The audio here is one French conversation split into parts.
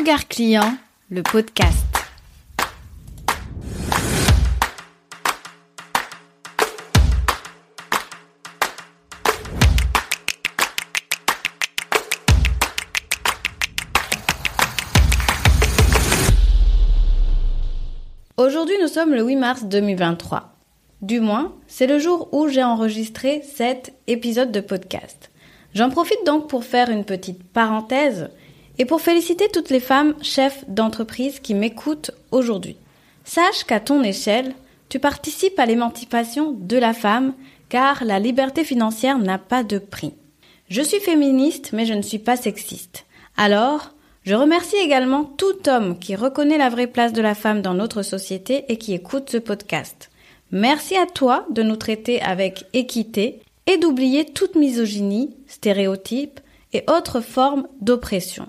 Regard client, le podcast. Aujourd'hui, nous sommes le 8 mars 2023. Du moins, c'est le jour où j'ai enregistré cet épisode de podcast. J'en profite donc pour faire une petite parenthèse et pour féliciter toutes les femmes chefs d'entreprise qui m'écoutent aujourd'hui. Sache qu'à ton échelle, tu participes à l'émancipation de la femme car la liberté financière n'a pas de prix. Je suis féministe mais je ne suis pas sexiste. Alors, je remercie également tout homme qui reconnaît la vraie place de la femme dans notre société et qui écoute ce podcast. Merci à toi de nous traiter avec équité et d'oublier toute misogynie, stéréotypes et autres formes d'oppression.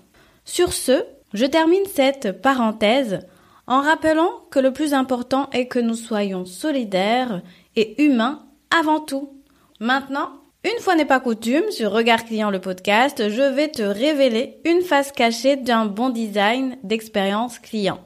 Sur ce, je termine cette parenthèse en rappelant que le plus important est que nous soyons solidaires et humains avant tout. Maintenant, une fois n'est pas coutume, sur Regard Client le podcast, je vais te révéler une face cachée d'un bon design d'expérience client.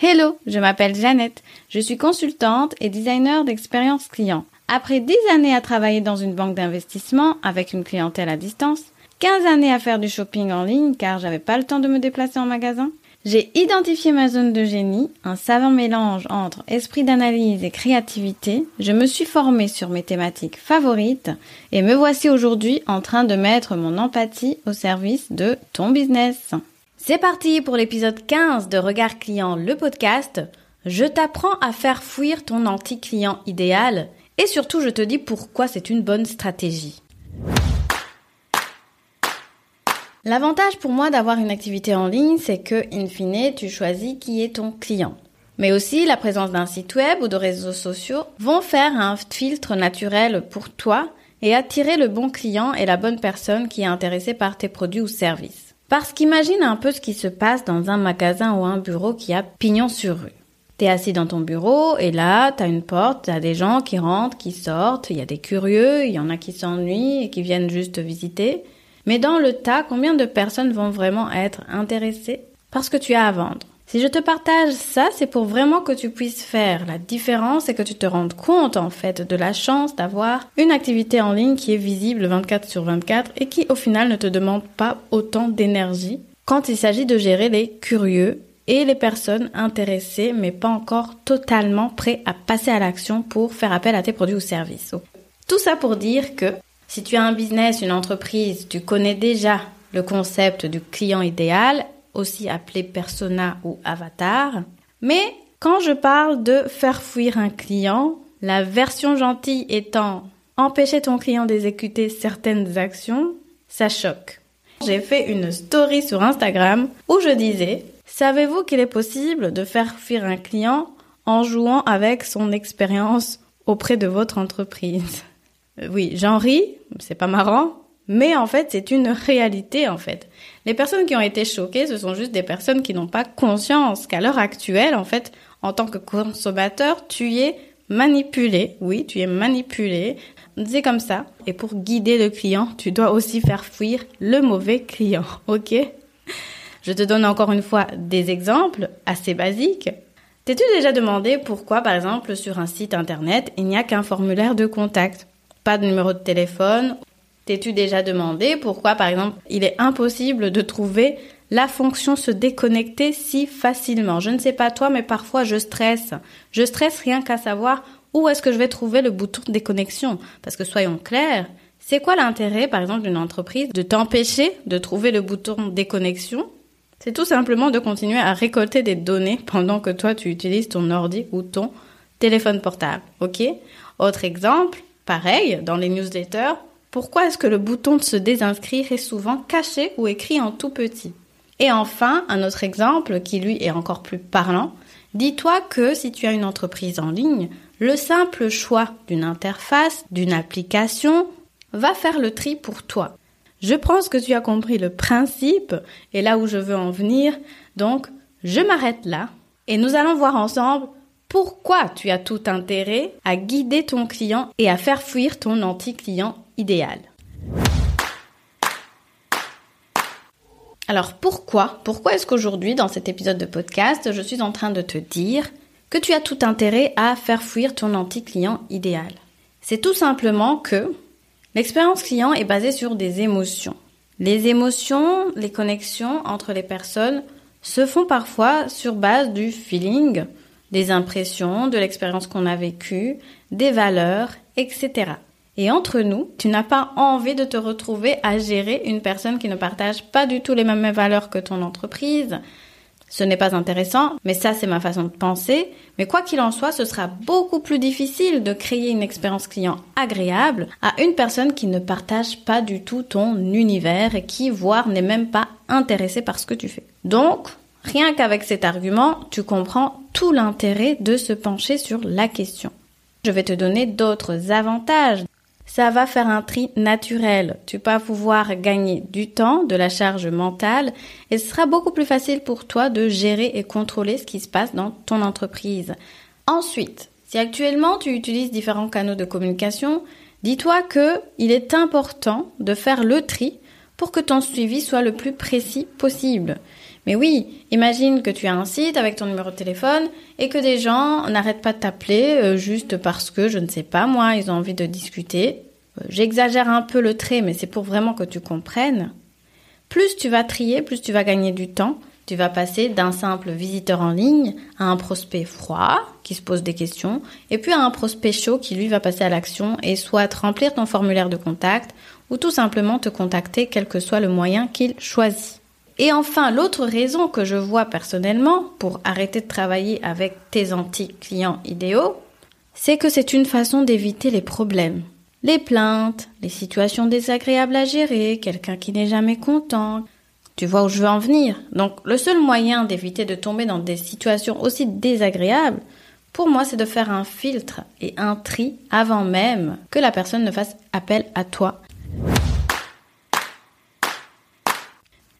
Hello, je m'appelle Jeannette, je suis consultante et designer d'expérience client. Après 10 années à travailler dans une banque d'investissement avec une clientèle à distance, 15 années à faire du shopping en ligne car j'avais pas le temps de me déplacer en magasin, j'ai identifié ma zone de génie, un savant mélange entre esprit d'analyse et créativité. Je me suis formée sur mes thématiques favorites et me voici aujourd'hui en train de mettre mon empathie au service de ton business. C'est parti pour l'épisode 15 de Regard Client, le podcast. Je t'apprends à faire fuir ton anti-client idéal et surtout je te dis pourquoi c'est une bonne stratégie. L'avantage pour moi d'avoir une activité en ligne, c'est que, in fine, tu choisis qui est ton client. Mais aussi, la présence d'un site web ou de réseaux sociaux vont faire un filtre naturel pour toi et attirer le bon client et la bonne personne qui est intéressée par tes produits ou services. Parce qu'imagine un peu ce qui se passe dans un magasin ou un bureau qui a pignon sur rue. T'es assis dans ton bureau et là, t'as une porte, t'as des gens qui rentrent, qui sortent, y a des curieux, il y en a qui s'ennuient et qui viennent juste visiter. Mais dans le tas, combien de personnes vont vraiment être intéressées par ce que tu as à vendre? Si je te partage ça, c'est pour vraiment que tu puisses faire la différence et que tu te rendes compte en fait de la chance d'avoir une activité en ligne qui est visible 24 sur 24 et qui au final ne te demande pas autant d'énergie quand il s'agit de gérer les curieux et les personnes intéressées mais pas encore totalement prêts à passer à l'action pour faire appel à tes produits ou services. Tout ça pour dire que si tu as un business, une entreprise, tu connais déjà le concept du client idéal, aussi appelé persona ou avatar. Mais quand je parle de faire fuir un client, la version gentille étant empêcher ton client d'exécuter certaines actions, ça choque. J'ai fait une story sur Instagram où je disais, savez-vous qu'il est possible de faire fuir un client en jouant avec son expérience auprès de votre entreprise? Oui, j'en ris, c'est pas marrant, mais en fait, c'est une réalité en fait. Les personnes qui ont été choquées, ce sont juste des personnes qui n'ont pas conscience qu'à l'heure actuelle, en fait, en tant que consommateur, tu es manipulé. Oui, tu es manipulé. C'est comme ça. Et pour guider le client, tu dois aussi faire fuir le mauvais client. Ok? Je te donne encore une fois des exemples assez basiques. T'es-tu déjà demandé pourquoi, par exemple, sur un site internet, il n'y a qu'un formulaire de contact? De numéro de téléphone. T'es-tu déjà demandé pourquoi, par exemple, il est impossible de trouver la fonction se déconnecter si facilement? Je ne sais pas toi, mais parfois je stresse. Je stresse rien qu'à savoir où est-ce que je vais trouver le bouton de déconnexion. Parce que soyons clairs, c'est quoi l'intérêt, par exemple, d'une entreprise de t'empêcher de trouver le bouton déconnexion? C'est tout simplement de continuer à récolter des données pendant que toi tu utilises ton ordi ou ton téléphone portable. Ok? Autre exemple, Pareil, dans les newsletters, pourquoi est-ce que le bouton de se désinscrire est souvent caché ou écrit en tout petit? Et enfin, un autre exemple qui lui est encore plus parlant, dis-toi que si tu as une entreprise en ligne, le simple choix d'une interface, d'une application, va faire le tri pour toi. Je pense que tu as compris le principe et là où je veux en venir, donc je m'arrête là et nous allons voir ensemble pourquoi tu as tout intérêt à guider ton client et à faire fuir ton anti-client idéal? Alors pourquoi Pourquoi est-ce qu'aujourd'hui, dans cet épisode de podcast, je suis en train de te dire que tu as tout intérêt à faire fuir ton anti-client idéal? C'est tout simplement que l'expérience client est basée sur des émotions. Les émotions, les connexions entre les personnes se font parfois sur base du feeling, des impressions, de l'expérience qu'on a vécue, des valeurs, etc. Et entre nous, tu n'as pas envie de te retrouver à gérer une personne qui ne partage pas du tout les mêmes valeurs que ton entreprise. Ce n'est pas intéressant, mais ça c'est ma façon de penser. Mais quoi qu'il en soit, ce sera beaucoup plus difficile de créer une expérience client agréable à une personne qui ne partage pas du tout ton univers et qui, voire, n'est même pas intéressée par ce que tu fais. Donc, rien qu'avec cet argument, tu comprends tout l'intérêt de se pencher sur la question. Je vais te donner d'autres avantages ça va faire un tri naturel. Tu vas pouvoir gagner du temps, de la charge mentale et ce sera beaucoup plus facile pour toi de gérer et contrôler ce qui se passe dans ton entreprise. Ensuite, si actuellement tu utilises différents canaux de communication, dis-toi que il est important de faire le tri pour que ton suivi soit le plus précis possible. Mais oui, imagine que tu as un site avec ton numéro de téléphone et que des gens n'arrêtent pas de t'appeler euh, juste parce que, je ne sais pas moi, ils ont envie de discuter. Euh, j'exagère un peu le trait, mais c'est pour vraiment que tu comprennes. Plus tu vas trier, plus tu vas gagner du temps. Tu vas passer d'un simple visiteur en ligne à un prospect froid qui se pose des questions et puis à un prospect chaud qui lui va passer à l'action et soit remplir ton formulaire de contact ou tout simplement te contacter quel que soit le moyen qu'il choisit. Et enfin, l'autre raison que je vois personnellement pour arrêter de travailler avec tes anti-clients idéaux, c'est que c'est une façon d'éviter les problèmes. Les plaintes, les situations désagréables à gérer, quelqu'un qui n'est jamais content. Tu vois où je veux en venir. Donc le seul moyen d'éviter de tomber dans des situations aussi désagréables, pour moi, c'est de faire un filtre et un tri avant même que la personne ne fasse appel à toi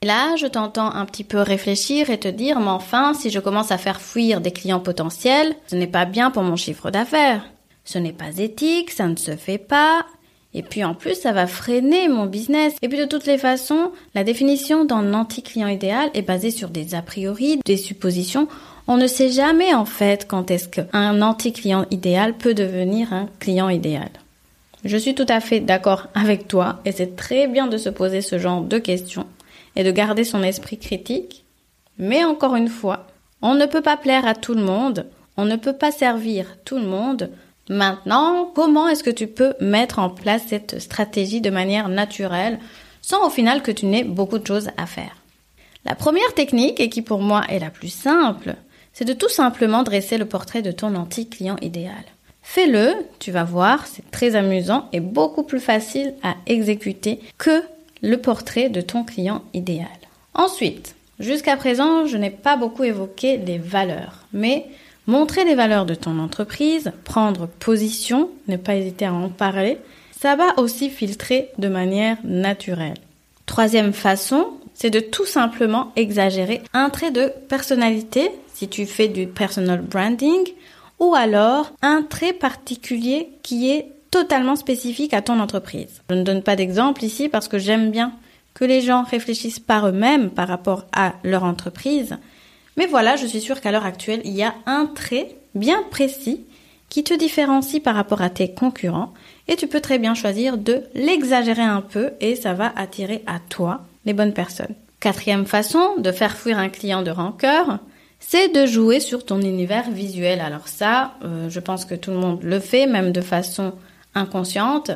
Et là, je t'entends un petit peu réfléchir et te dire, mais enfin, si je commence à faire fuir des clients potentiels, ce n'est pas bien pour mon chiffre d'affaires. Ce n'est pas éthique, ça ne se fait pas. Et puis en plus, ça va freiner mon business. Et puis de toutes les façons, la définition d'un anti-client idéal est basée sur des a priori, des suppositions. On ne sait jamais en fait quand est-ce qu'un anti-client idéal peut devenir un client idéal. Je suis tout à fait d'accord avec toi et c'est très bien de se poser ce genre de questions et de garder son esprit critique. Mais encore une fois, on ne peut pas plaire à tout le monde, on ne peut pas servir tout le monde. Maintenant, comment est-ce que tu peux mettre en place cette stratégie de manière naturelle sans au final que tu n'aies beaucoup de choses à faire? La première technique, et qui pour moi est la plus simple, c'est de tout simplement dresser le portrait de ton anti-client idéal. Fais-le, tu vas voir, c'est très amusant et beaucoup plus facile à exécuter que le portrait de ton client idéal. Ensuite, jusqu'à présent, je n'ai pas beaucoup évoqué les valeurs, mais montrer les valeurs de ton entreprise, prendre position, ne pas hésiter à en parler, ça va aussi filtrer de manière naturelle. Troisième façon, c'est de tout simplement exagérer un trait de personnalité si tu fais du personal branding ou alors un trait particulier qui est totalement spécifique à ton entreprise. Je ne donne pas d'exemple ici parce que j'aime bien que les gens réfléchissent par eux-mêmes par rapport à leur entreprise. Mais voilà, je suis sûre qu'à l'heure actuelle, il y a un trait bien précis qui te différencie par rapport à tes concurrents et tu peux très bien choisir de l'exagérer un peu et ça va attirer à toi les bonnes personnes. Quatrième façon de faire fuir un client de rancœur, c'est de jouer sur ton univers visuel. Alors ça, euh, je pense que tout le monde le fait, même de façon inconsciente,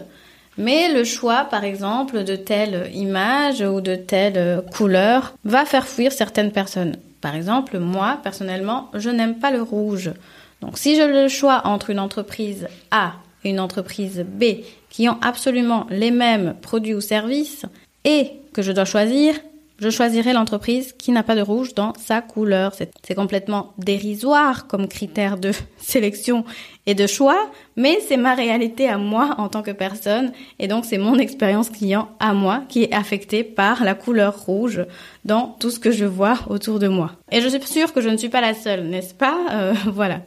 mais le choix, par exemple, de telle image ou de telle couleur va faire fuir certaines personnes. Par exemple, moi, personnellement, je n'aime pas le rouge. Donc, si je le choix entre une entreprise A et une entreprise B qui ont absolument les mêmes produits ou services et que je dois choisir, je choisirai l'entreprise qui n'a pas de rouge dans sa couleur. C'est complètement dérisoire comme critère de sélection et de choix, mais c'est ma réalité à moi en tant que personne et donc c'est mon expérience client à moi qui est affectée par la couleur rouge dans tout ce que je vois autour de moi. Et je suis sûre que je ne suis pas la seule, n'est-ce pas? Euh, Voilà.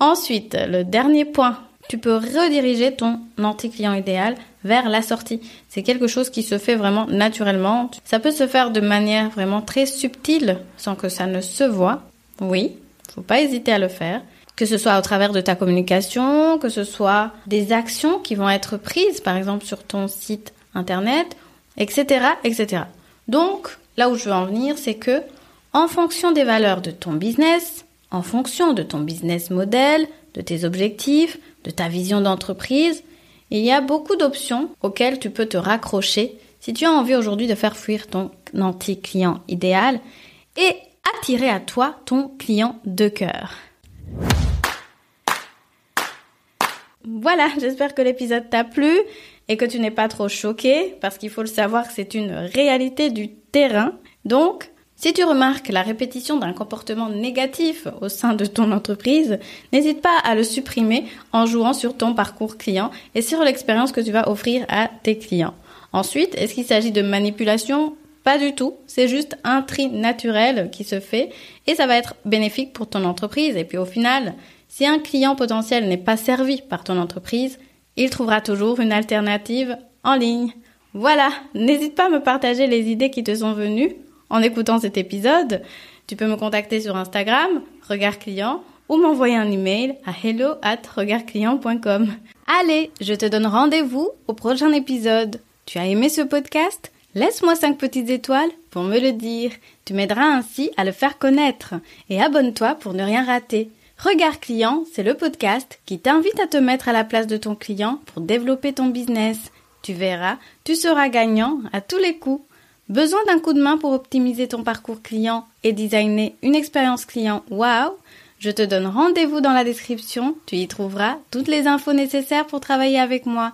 Ensuite, le dernier point, tu peux rediriger ton anti-client idéal vers la sortie. C'est quelque chose qui se fait vraiment naturellement. Ça peut se faire de manière vraiment très subtile sans que ça ne se voit. Oui, faut pas hésiter à le faire. Que ce soit au travers de ta communication, que ce soit des actions qui vont être prises, par exemple sur ton site internet, etc., etc. Donc, là où je veux en venir, c'est que, en fonction des valeurs de ton business, en fonction de ton business model, de tes objectifs, de ta vision d'entreprise, il y a beaucoup d'options auxquelles tu peux te raccrocher si tu as envie aujourd'hui de faire fuir ton anti-client idéal et attirer à toi ton client de cœur. Voilà, j'espère que l'épisode t'a plu et que tu n'es pas trop choqué parce qu'il faut le savoir c'est une réalité du terrain. Donc, si tu remarques la répétition d'un comportement négatif au sein de ton entreprise, n'hésite pas à le supprimer en jouant sur ton parcours client et sur l'expérience que tu vas offrir à tes clients. Ensuite, est-ce qu'il s'agit de manipulation? Pas du tout, c'est juste un tri naturel qui se fait et ça va être bénéfique pour ton entreprise. Et puis au final, si un client potentiel n'est pas servi par ton entreprise, il trouvera toujours une alternative en ligne. Voilà, n'hésite pas à me partager les idées qui te sont venues en écoutant cet épisode. Tu peux me contacter sur Instagram, Regard Client, ou m'envoyer un email à hello at regardclient.com. Allez, je te donne rendez-vous au prochain épisode. Tu as aimé ce podcast? Laisse-moi 5 petites étoiles pour me le dire. Tu m'aideras ainsi à le faire connaître. Et abonne-toi pour ne rien rater. Regard Client, c'est le podcast qui t'invite à te mettre à la place de ton client pour développer ton business. Tu verras, tu seras gagnant à tous les coups. Besoin d'un coup de main pour optimiser ton parcours client et designer une expérience client? Wow Je te donne rendez-vous dans la description, tu y trouveras toutes les infos nécessaires pour travailler avec moi.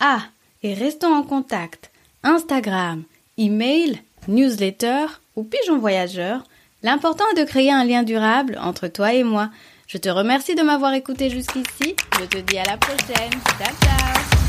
Ah, et restons en contact. Instagram, email, newsletter ou pigeon voyageur. L'important est de créer un lien durable entre toi et moi. Je te remercie de m'avoir écouté jusqu'ici. Je te dis à la prochaine. Ciao ciao